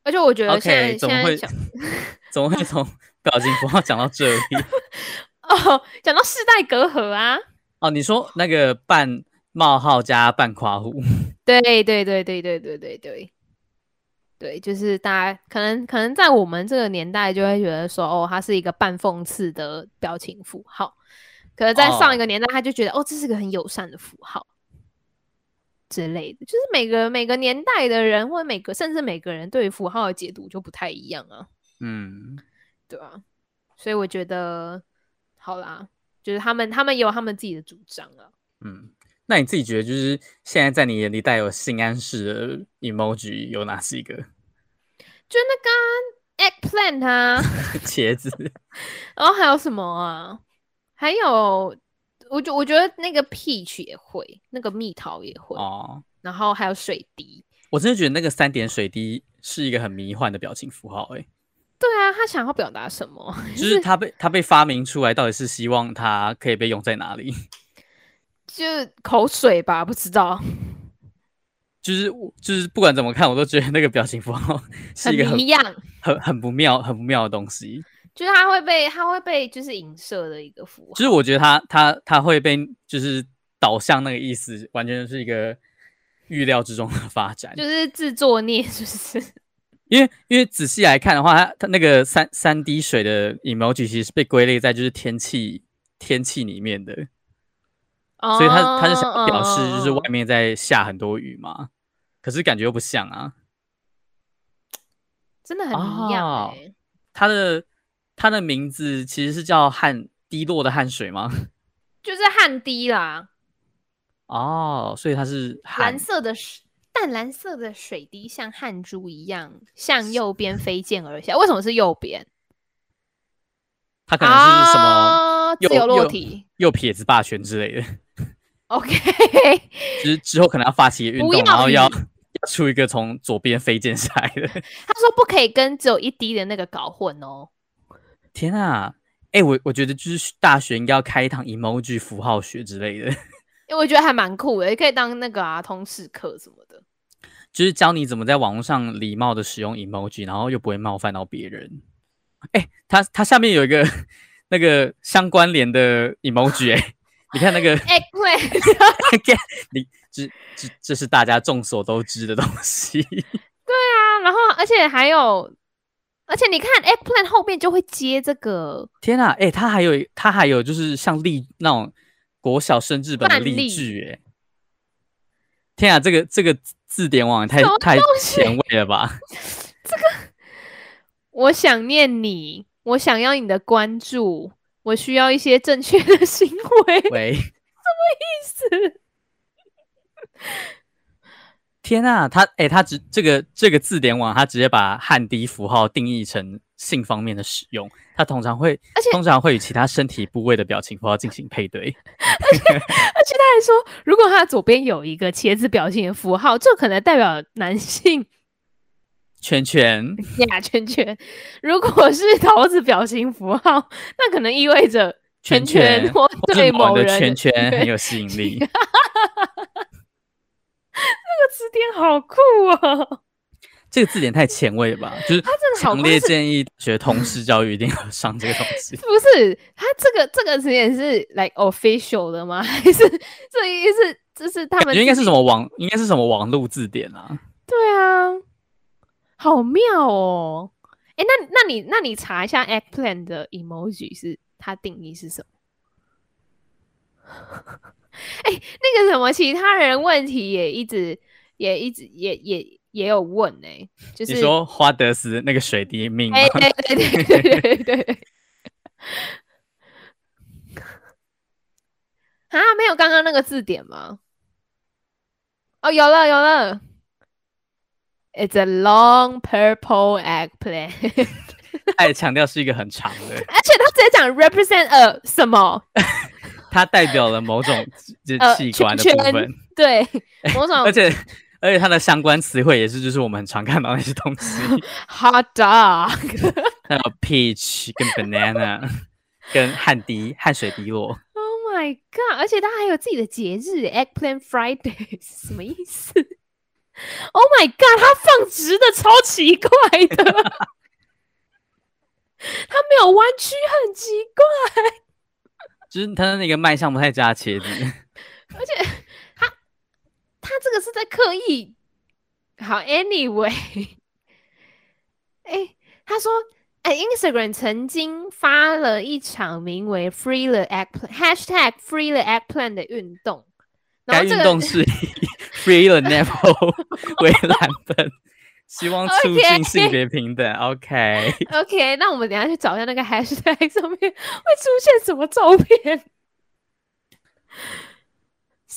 而且我觉得现在、okay, 怎么会现在怎么会从表情符号讲到这里？哦，讲到世代隔阂啊！哦，你说那个半冒号加半夸弧，对对对对对对对对对，就是大家可能可能在我们这个年代就会觉得说，哦，它是一个半讽刺的表情符号，可是在上一个年代，他就觉得，哦，哦，这是个很友善的符号之类的。就是每个每个年代的人，或者每个甚至每个人对于符号的解读就不太一样啊。嗯，对啊，所以我觉得。好啦，就是他们，他们也有他们自己的主张啊。嗯，那你自己觉得，就是现在在你眼里带有性暗示的 emoji 有哪几个？就那个 eggplant 啊，茄子。然后还有什么啊？还有，我觉我觉得那个 peach 也会，那个蜜桃也会哦。然后还有水滴，我真的觉得那个三点水滴是一个很迷幻的表情符号，欸，哎。对啊，他想要表达什么？就是他被他被发明出来，到底是希望他可以被用在哪里？就是口水吧，不知道。就是就是不管怎么看，我都觉得那个表情符号 是一个很很很很不妙、很不妙的东西。就是他会被他会被就是影射的一个符号。就是我觉得他他他会被就是导向那个意思，完全是一个预料之中的发展。就是自作孽，是不是？因为因为仔细来看的话，它它那个三三滴水的 emoji 其实是被归类在就是天气天气里面的，oh, 所以它它是想表示就是外面在下很多雨嘛，oh. 可是感觉又不像啊，真的很一样哎。它的它的名字其实是叫汗滴落的汗水吗？就是汗滴啦。哦，oh, 所以它是蓝色的水。淡蓝色的水滴像汗珠一样向右边飞溅而下。为什么是右边？他可能是什么自由落体、右撇子霸权之类的。OK，之之后可能要发起运动，然后要要出一个从左边飞溅下来的。他说不可以跟只有一滴的那个搞混哦。天啊，哎、欸，我我觉得就是大学应该要开一堂 emoji 符号学之类的，因为我觉得还蛮酷的，也可以当那个啊通识课什么的。就是教你怎么在网络上礼貌的使用 emoji，然后又不会冒犯到别人。哎、欸，它它下面有一个那个相关联的 emoji，哎，你看那个，哎，对，你这这这是大家众所周知的东西。对啊，然后而且还有，而且你看 eggplant 后面就会接这个。天啊，哎、欸，它还有它还有就是像例那种国小生日本的例句，哎。天啊，这个这个字典网太太前卫了吧！这个，我想念你，我想要你的关注，我需要一些正确的行为。喂，什么意思？天啊，他哎、欸，他直这个这个字典网，他直接把汉低符号定义成性方面的使用。他通常会，而且通常会与其他身体部位的表情符号进行配对。而且，他还说，如果他左边有一个茄子表情的符号，这可能代表男性。圈圈呀，圈圈。如果是桃子表情符号，那可能意味着圈圈或对某人的圈圈很有吸引力。那个词典好酷啊！这个字典太前卫了吧？就是他真的强烈建议学通识教育一定要上这个东西。不是，他这个这个词典是 like official 的吗？还是这意思这是他们？应该是什么网？应该是什么网络字典啊？对啊，好妙哦！哎，那那你那你查一下 eggplant 的 emoji 是它定义是什么？哎，那个什么，其他人问题也一直，也一直，也也也有问呢、欸。就是你说花德斯那个水滴命对对对对对对对。啊，没有刚刚那个字典吗？哦，有了有了。It's a long purple eggplant。他也强调是一个很长的，而且他直接讲 represent a 什么？它代表了某种器官的部分，呃、对，某种，而且而且它的相关词汇也是，就是我们很常看到那些东西，hot dog，还有 peach 跟 banana 跟汗滴汗水滴落，Oh my god！而且它还有自己的节日，eggplant Friday 什么意思？Oh my god！它放直的超奇怪的，它没有弯曲，很奇怪。就是它的那个卖相不太佳茄子，而且他他这个是在刻意好。Anyway，哎、欸，他说哎、欸、，Instagram 曾经发了一场名为 “Free the Eggplant” #hashtag Free the Eggplant 的运动，该运动是以 Free the Nipple 为蓝本。希望促进性别平等。OK，OK，、okay. okay. okay, 那我们等下去找一下那个 hashtag 上面会出现什么照片？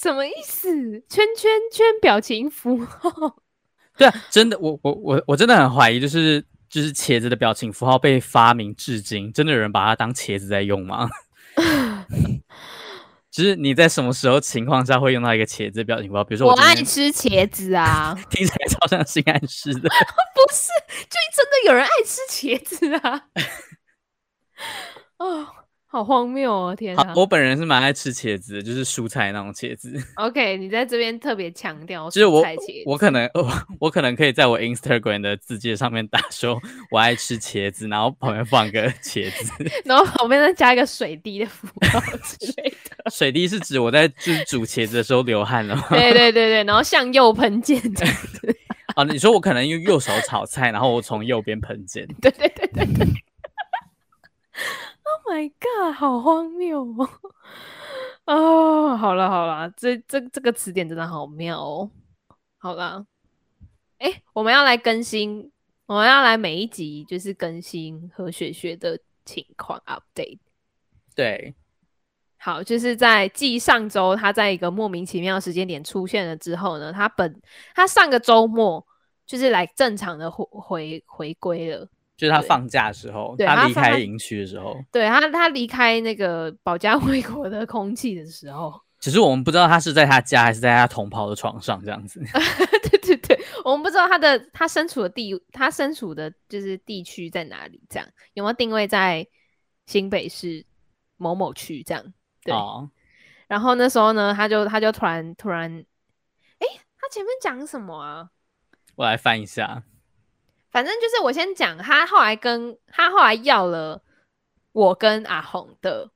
什么意思？圈圈圈表情符号？对啊，真的，我我我我真的很怀疑，就是就是茄子的表情符号被发明至今，真的有人把它当茄子在用吗？就是你在什么时候情况下会用到一个茄子表情包？比如说我，我爱吃茄子啊，听起来超像性暗示的。不是，就真的有人爱吃茄子啊。哦。好荒谬哦！天啊，我本人是蛮爱吃茄子的，就是蔬菜那种茄子。OK，你在这边特别强调，就是我我可能我 我可能可以在我 Instagram 的字界上面打说我爱吃茄子，然后旁边放个茄子，然后旁边再加一个水滴的符号之 类的。水滴是指我在就是煮茄子的时候流汗了吗？对对对对，然后向右喷溅这样子。哦，你说我可能用右手炒菜，然后我从右边喷溅。对对对对对。Oh my god，好荒谬哦！哦，好了好了，这这这个词典真的好妙哦。好了，哎，我们要来更新，我们要来每一集就是更新何雪雪的情况 update。对，好，就是在继上周他在一个莫名其妙的时间点出现了之后呢，他本他上个周末就是来正常的回回回归了。就是他放假的时候，他离开营区的时候，对他他离开那个保家卫国的空气的时候，只是我们不知道他是在他家还是在他同袍的床上这样子。对对对，我们不知道他的他身处的地，他身处的就是地区在哪里，这样有没有定位在新北市某某区这样？对。哦。然后那时候呢，他就他就突然突然，哎，他前面讲什么啊？我来翻一下。反正就是我先讲，他后来跟他后来要了我跟阿红的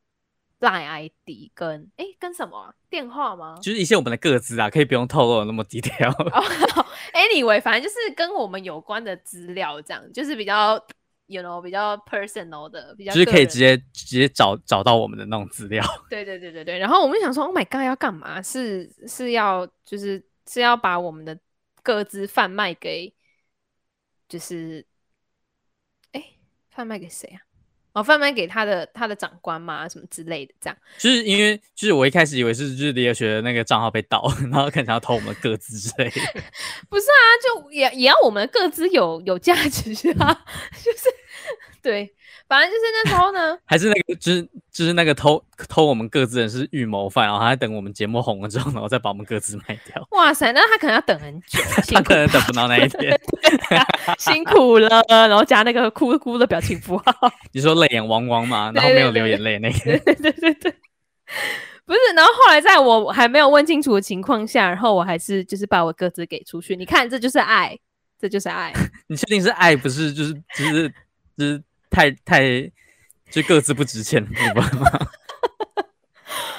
Line ID 跟哎跟什么、啊、电话吗？就是一些我们的个资啊，可以不用透露那么低调。Anyway，反正就是跟我们有关的资料，这样就是比较 you know 比较 personal 的，比较就是可以直接直接找找到我们的那种资料。对对对对对。然后我们想说，Oh my god，要干嘛？是是要就是是要把我们的个资贩卖给。就是，哎，贩卖给谁啊？哦，贩卖给他的他的长官嘛，什么之类的，这样。就是因为就是我一开始以为是就是离合学的那个账号被盗，然后可能要偷我们的个资之类的。不是啊，就也也要我们的个资有有价值啊，就是对。反正就是那时候呢，还是那个，就是就是那个偷偷我们各自的人是预谋犯，然后他在等我们节目红了之后，然后再把我们各自卖掉。哇塞，那他可能要等很久，他可能等不到那一天，辛苦了。然后加那个哭哭的表情符号，你说泪眼汪汪嘛，然后没有流眼泪那个，对对对对对，不是。然后后来在我还没有问清楚的情况下，然后我还是就是把我各自给出去。你看，这就是爱，这就是爱。你确定是爱，不是就是就是就是。太太就各自不值钱，对吧？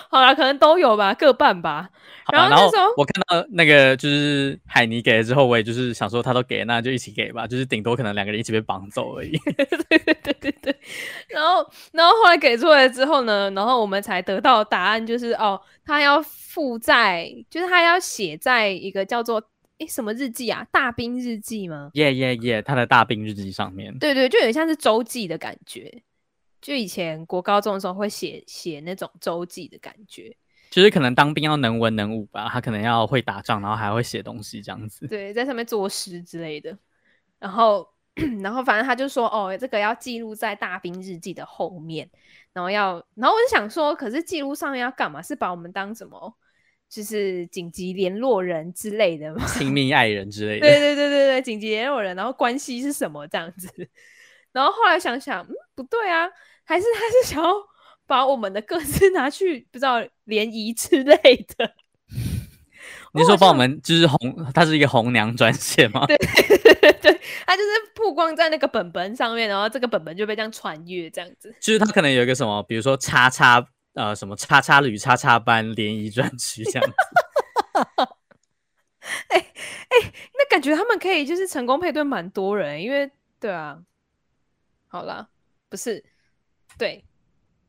好啦，可能都有吧，各半吧。然后，那时候我看到那个就是海尼给了之后，我也就是想说他都给，那就一起给吧，就是顶多可能两个人一起被绑走而已。对对对对对。然后，然后后来给出来之后呢，然后我们才得到答案，就是哦，他要附在，就是他要写在一个叫做。诶，什么日记啊？大兵日记吗？耶耶耶！他的大兵日记上面，对对，就有点像是周记的感觉。就以前国高中的时候会写写那种周记的感觉，就是可能当兵要能文能武吧，他可能要会打仗，然后还会写东西这样子。对，在上面作诗之类的。然后，然后反正他就说，哦，这个要记录在大兵日记的后面，然后要，然后我就想说，可是记录上面要干嘛？是把我们当什么？就是紧急联络人之类的嘛，亲密爱人之类的。对对对对对，紧急联络人，然后关系是什么这样子？然后后来想想，嗯，不对啊，还是他是想要把我们的各自拿去不知道联谊之类的。你说帮我们就是红，他是一个红娘专线吗？对对对对对，它就是曝光在那个本本上面，然后这个本本就被这样穿越这样子。就是他可能有一个什么，比如说叉叉。呃，什么叉叉旅叉叉班联谊专区这样子？哎 哎、欸欸，那感觉他们可以就是成功配对蛮多人，因为对啊，好了，不是对，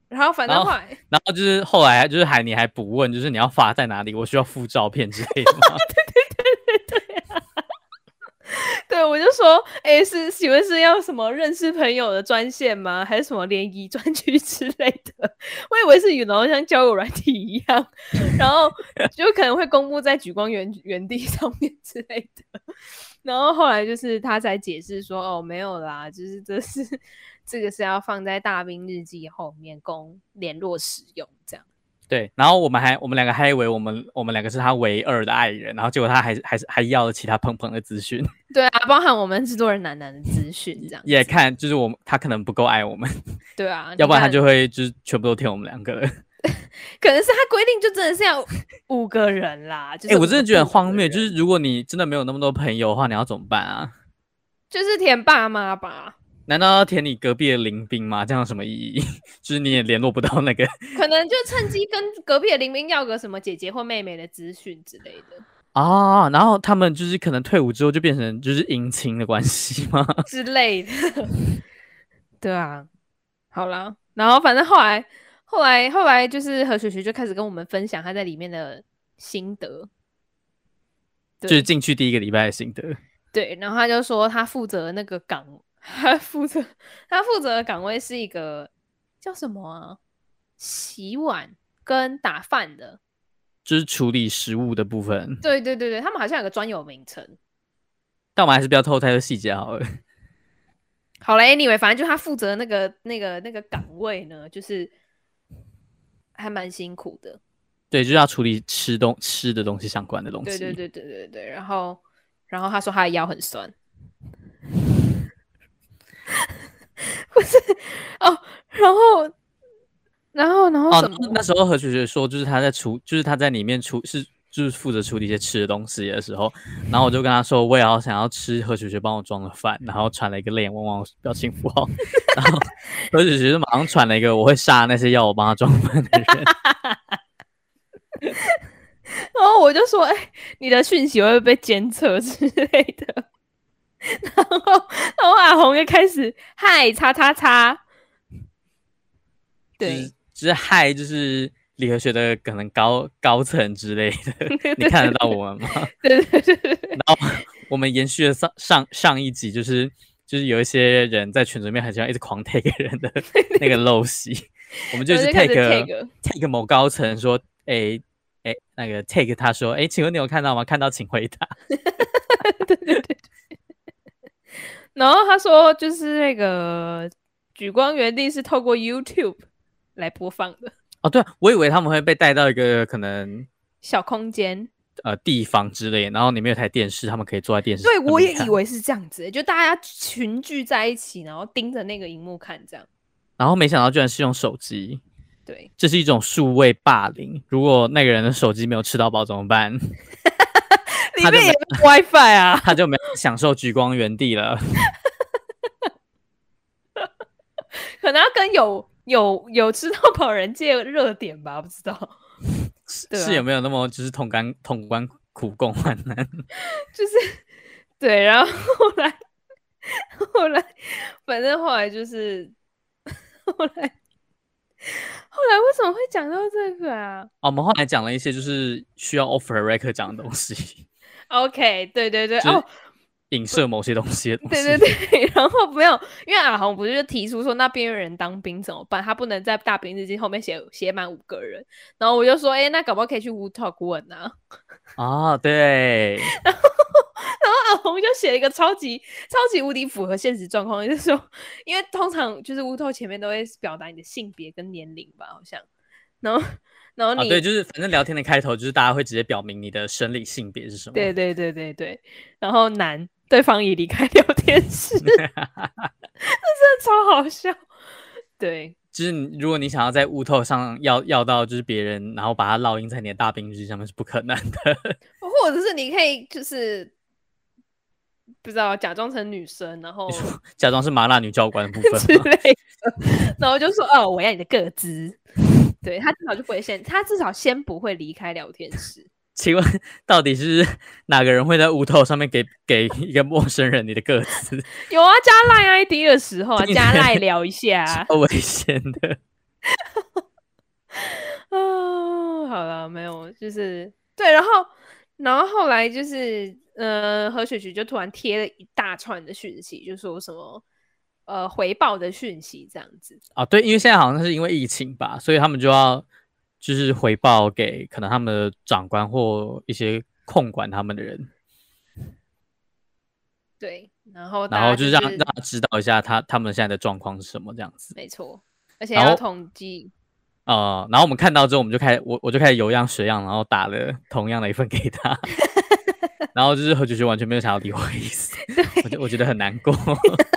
然后反正后来，然后就是后来就是还你还补问，就是你要发在哪里？我需要附照片之类的吗？对，我就说，哎，是请问是要什么认识朋友的专线吗？还是什么联谊专区之类的？我以为是，然后像交友软体一样，然后就可能会公布在举光园园地上面之类的。然后后来就是他才解释说，哦，没有啦，就是这是 这个是要放在大兵日记后面供联络使用，这样。对，然后我们还我们两个还以为我们我们两个是他唯二的爱人，然后结果他还还是还要了其他朋朋的资讯。对啊，包含我们制作人楠楠的资讯，这样也看就是我们他可能不够爱我们。对啊，要不然他就会就是全部都填我们两个。可能是他规定就真的是要五个人啦。哎、就是欸，我真的觉得很荒谬，就是如果你真的没有那么多朋友的话，你要怎么办啊？就是填爸妈吧。难道要填你隔壁的林兵吗？这样有什么意义？就是你也联络不到那个，可能就趁机跟隔壁的林兵要个什么姐姐或妹妹的资讯之类的啊。然后他们就是可能退伍之后就变成就是姻亲的关系吗？之类的。对啊，好啦，然后反正后来后来后来就是何雪雪就开始跟我们分享她在里面的心得，就是进去第一个礼拜的心得。对，然后他就说他负责那个岗。他负责，他负责的岗位是一个叫什么啊？洗碗跟打饭的，就是处理食物的部分。对对对对，他们好像有个专有名称，但我们还是不要透露太多细节好了。好了，anyway，反正就他负责那个那个那个岗位呢，就是还蛮辛苦的。对，就是要处理吃东吃的东西相关的东西。对对对对对对，然后然后他说他的腰很酸。不是哦，然后，然后，然后什么？哦、那时候何雪雪说，就是他在处，就是他在里面处，是就是负责处理一些吃的东西的时候，然后我就跟他说，我也好想要吃何雪雪帮我装的饭，然后传了一个泪眼汪汪表情符号，然后何雪雪就马上传了一个我会杀那些要我帮他装饭的人，然后我就说，哎、欸，你的讯息会不会被监测之类的？然后，然后阿红又开始嗨叉叉叉，对，就是嗨，就是理和学的可能高高层之类的，你看得到我们吗？对对对对。然后我们延续了上上上一集，就是就是有一些人在群里面很喜欢一直狂 take 人的那个陋习，我们就是 take take, 某高层说，哎、欸、哎、欸，那个 take 他说，哎、欸，请问你有看到吗？看到请回答。对对对。然后他说，就是那个举光原地是透过 YouTube 来播放的。哦，对，我以为他们会被带到一个可能小空间。呃，地方之类，然后里面有台电视，他们可以坐在电视。对，我也以为是这样子，就大家群聚在一起，然后盯着那个荧幕看这样。然后没想到居然是用手机。对，这是一种数位霸凌。如果那个人的手机没有吃到饱怎么办？里面也没 WiFi 啊，他就没有享受莒光原地了。可能要跟有有有吃到饱人借热点吧，不知道。是，是有没有那么就是同甘同甘苦共患难？就是对，然后后来后来，反正后来就是后来后来为什么会讲到这个啊？哦，我们后来讲了一些就是需要 offer record 讲的东西。OK，对对对，哦。影射某些东西，东西，对对对，然后没有，因为阿红不是就提出说，那边缘人当兵怎么办？他不能在大兵日记后面写写满五个人，然后我就说，哎，那搞不好可以去 Wootalk 问啊。哦，对。然后，然后阿红就写了一个超级超级无敌符合现实状况，就是说，因为通常就是 Wootalk 前面都会表达你的性别跟年龄吧，好像。然后，然后你、哦、对，就是反正聊天的开头就是大家会直接表明你的生理性别是什么。对对对对对。然后男。对方已离开聊天室，这真的超好笑。对，就是如果你想要在 Wootalk 上要要到就是别人，然后把它烙印在你的大兵日上面是不可能的。或者是你可以就是不知道假装成女生，然后假装是麻辣女教官的部分之类的，然后就说哦，我要你的个资。对，他至少就不会先，他至少先不会离开聊天室。请问，到底是哪个人会在 Wootalk 上面给给一个陌生人你的个资？有啊，加赖 ID 的时候啊，加赖聊一下，超危险的。啊，好了，没有，就是对，然后，然后后来就是，呃，何雪菊就突然贴了一大串的讯息，就说什么，呃，回报的讯息这样子。啊，对，因为现在好像是因为疫情吧，所以他们就要。就是回报给可能他们的长官或一些控管他们的人，对，然后、就是、然后就是让让他知道一下他他们现在的状况是什么这样子，没错，而且要统计，呃，然后我们看到之后，我们就开始我我就开始有样学样，然后打了同样的一份给他，然后就是何菊菊完全没有想要理我的意思，我就我觉得很难过，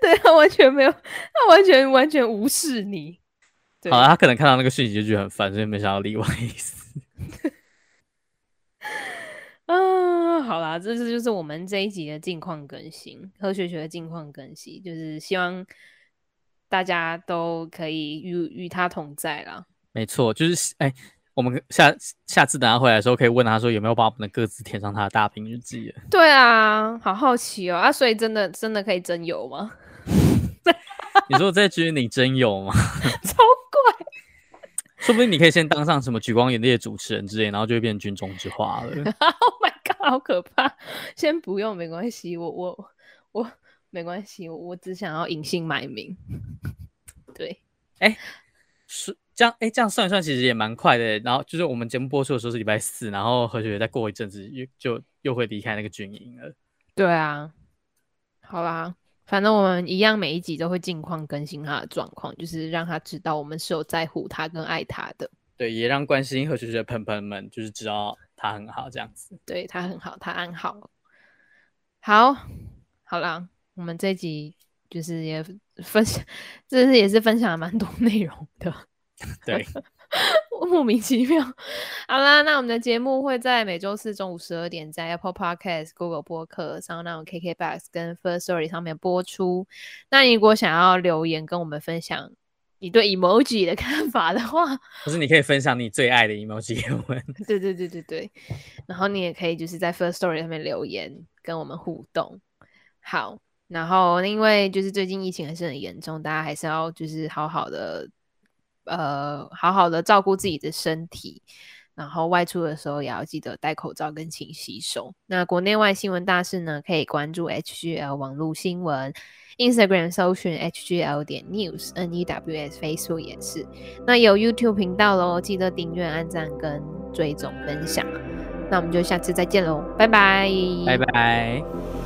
对他完全没有，他完全完全无视你。好了，他可能看到那个讯息就觉得很烦，所以没想到例外意思。嗯，好啦，这是就是我们这一集的近况更新，何学学的近况更新，就是希望大家都可以与与他同在啦。没错，就是哎、欸，我们下下次等他回来的时候，可以问他说有没有把我们的各自填上他的大屏日记。对啊，好好奇哦啊，所以真的真的可以真有吗？你说这局你真有吗？超怪，说不定你可以先当上什么举光园地的主持人之类，然后就会变军中之花了。Oh my god，好可怕！先不用，没关系，我我我没关系，我我只想要隐姓埋名。对，哎，是这样，哎，这样算一算，其实也蛮快的。然后就是我们节目播出的时候是礼拜四，然后何雪雪再过一阵子又就又会离开那个军营了。对啊，好啦。反正我们一样，每一集都会近况更新他的状况，就是让他知道我们是有在乎他跟爱他的。对，也让关心何雪雪的朋友们就是知道他很好，这样子。对，他很好，他安好。好，好啦，我们这一集就是也分享，这是也是分享了蛮多内容的。对。莫名其妙。好啦，那我们的节目会在每周四中午十二点在 Apple Podcast、Google 播客、SoundOn、KKBox 跟 First Story 上面播出。那你如果想要留言跟我们分享你对 emoji 的看法的话，或是你可以分享你最爱的 emoji 给我们。对对对对对。然后你也可以就是在 First Story 上面留言跟我们互动。好，然后因为就是最近疫情还是很严重，大家还是要就是好好的。呃，好好的照顾自己的身体，然后外出的时候也要记得戴口罩跟勤洗手。那国内外新闻大事呢，可以关注 HGL 网络新闻，Instagram 搜寻 HGL 点 News，N E W S，Facebook 也是。那有 YouTube 频道喽，记得订阅、按赞跟追踪分享。那我们就下次再见喽，拜拜，拜拜。